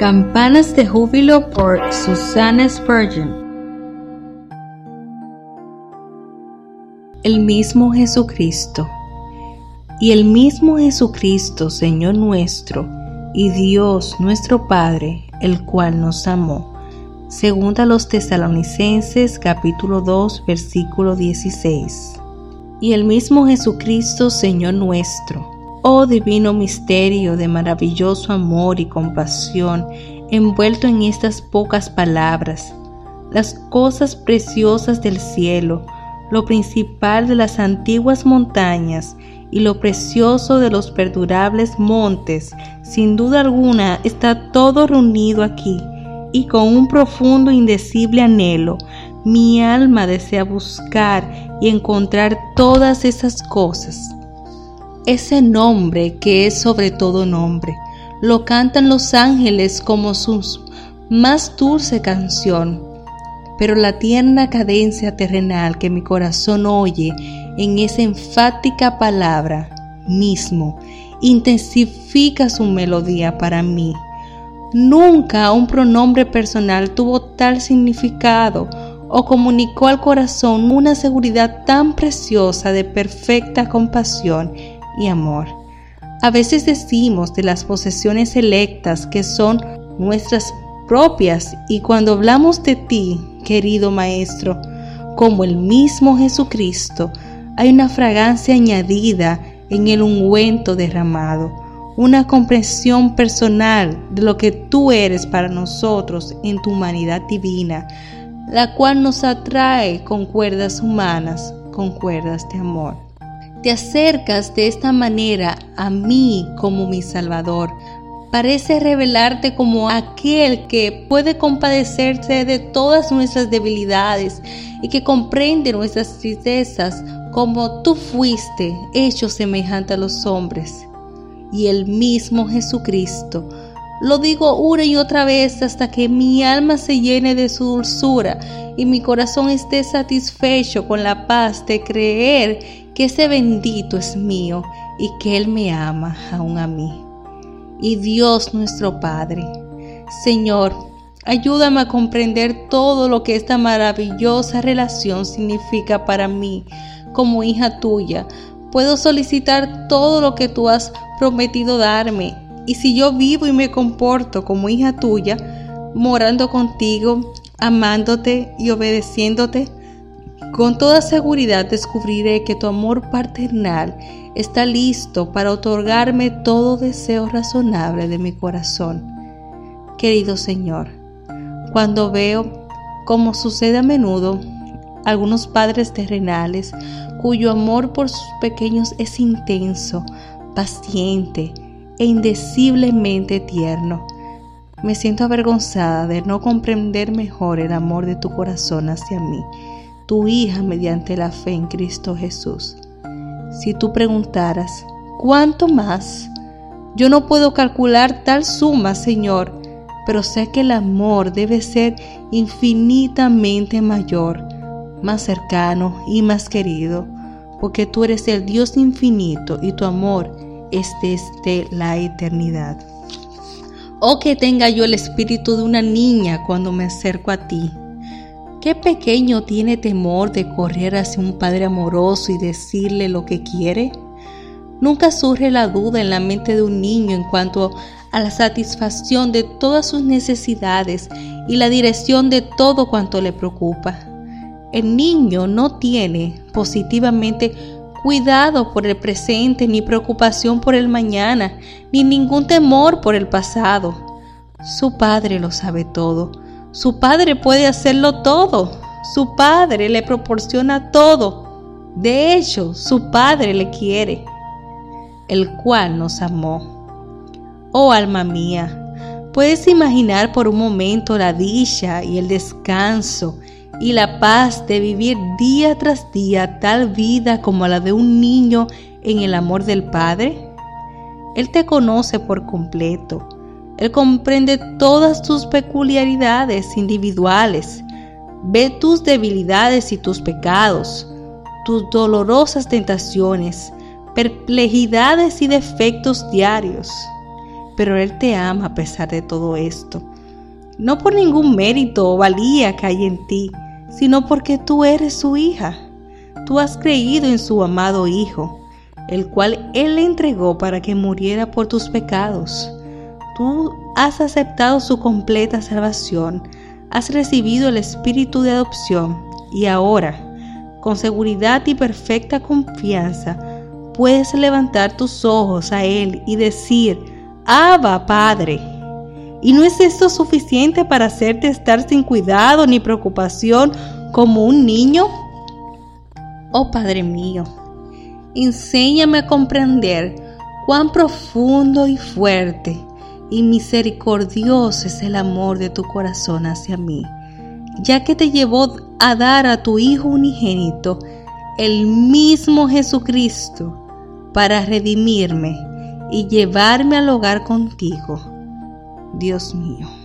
Campanas de júbilo por Susana Spurgeon. El mismo Jesucristo. Y el mismo Jesucristo, Señor nuestro, y Dios nuestro Padre, el cual nos amó. Segunda los tesalonicenses capítulo 2 versículo 16. Y el mismo Jesucristo, Señor nuestro, Oh divino misterio de maravilloso amor y compasión envuelto en estas pocas palabras, las cosas preciosas del cielo, lo principal de las antiguas montañas y lo precioso de los perdurables montes, sin duda alguna está todo reunido aquí, y con un profundo indecible anhelo, mi alma desea buscar y encontrar todas esas cosas ese nombre que es sobre todo nombre. Lo cantan los ángeles como su más dulce canción. Pero la tierna cadencia terrenal que mi corazón oye en esa enfática palabra mismo intensifica su melodía para mí. Nunca un pronombre personal tuvo tal significado o comunicó al corazón una seguridad tan preciosa de perfecta compasión y amor. A veces decimos de las posesiones electas que son nuestras propias y cuando hablamos de ti, querido Maestro, como el mismo Jesucristo, hay una fragancia añadida en el ungüento derramado, una comprensión personal de lo que tú eres para nosotros en tu humanidad divina, la cual nos atrae con cuerdas humanas, con cuerdas de amor. Te acercas de esta manera a mí como mi Salvador. Parece revelarte como aquel que puede compadecerse de todas nuestras debilidades y que comprende nuestras tristezas como tú fuiste hecho semejante a los hombres. Y el mismo Jesucristo lo digo una y otra vez hasta que mi alma se llene de su dulzura y mi corazón esté satisfecho con la paz de creer que ese bendito es mío y que Él me ama aún a mí. Y Dios nuestro Padre, Señor, ayúdame a comprender todo lo que esta maravillosa relación significa para mí como hija tuya. Puedo solicitar todo lo que tú has prometido darme. Y si yo vivo y me comporto como hija tuya, morando contigo, amándote y obedeciéndote, con toda seguridad descubriré que tu amor paternal está listo para otorgarme todo deseo razonable de mi corazón. Querido Señor, cuando veo, como sucede a menudo, algunos padres terrenales cuyo amor por sus pequeños es intenso, paciente e indeciblemente tierno, me siento avergonzada de no comprender mejor el amor de tu corazón hacia mí tu hija mediante la fe en Cristo Jesús. Si tú preguntaras, ¿cuánto más? Yo no puedo calcular tal suma, Señor, pero sé que el amor debe ser infinitamente mayor, más cercano y más querido, porque tú eres el Dios infinito y tu amor es desde la eternidad. Oh que tenga yo el espíritu de una niña cuando me acerco a ti ¿Qué pequeño tiene temor de correr hacia un padre amoroso y decirle lo que quiere? Nunca surge la duda en la mente de un niño en cuanto a la satisfacción de todas sus necesidades y la dirección de todo cuanto le preocupa. El niño no tiene positivamente cuidado por el presente, ni preocupación por el mañana, ni ningún temor por el pasado. Su padre lo sabe todo su padre puede hacerlo todo. Su padre le proporciona todo. De hecho, su padre le quiere, el cual nos amó. Oh alma mía, puedes imaginar por un momento la dicha y el descanso y la paz de vivir día tras día tal vida como la de un niño en el amor del Padre? Él te conoce por completo. Él comprende todas tus peculiaridades individuales, ve tus debilidades y tus pecados, tus dolorosas tentaciones, perplejidades y defectos diarios pero Él te ama a pesar de todo esto. No por ningún mérito o valía que hay en ti, sino porque tú eres su hija. Tú has creído en su amado Hijo, el cual Él le entregó para que muriera por tus pecados. Tú has aceptado su completa salvación, has recibido el espíritu de adopción y ahora, con seguridad y perfecta confianza, puedes levantar tus ojos a Él y decir, Abba, Padre. ¿Y no es esto suficiente para hacerte estar sin cuidado ni preocupación como un niño? Oh Padre mío, enséñame a comprender cuán profundo y fuerte y misericordioso es el amor de tu corazón hacia mí, ya que te llevó a dar a tu Hijo unigénito, el mismo Jesucristo, para redimirme y llevarme al hogar contigo, Dios mío.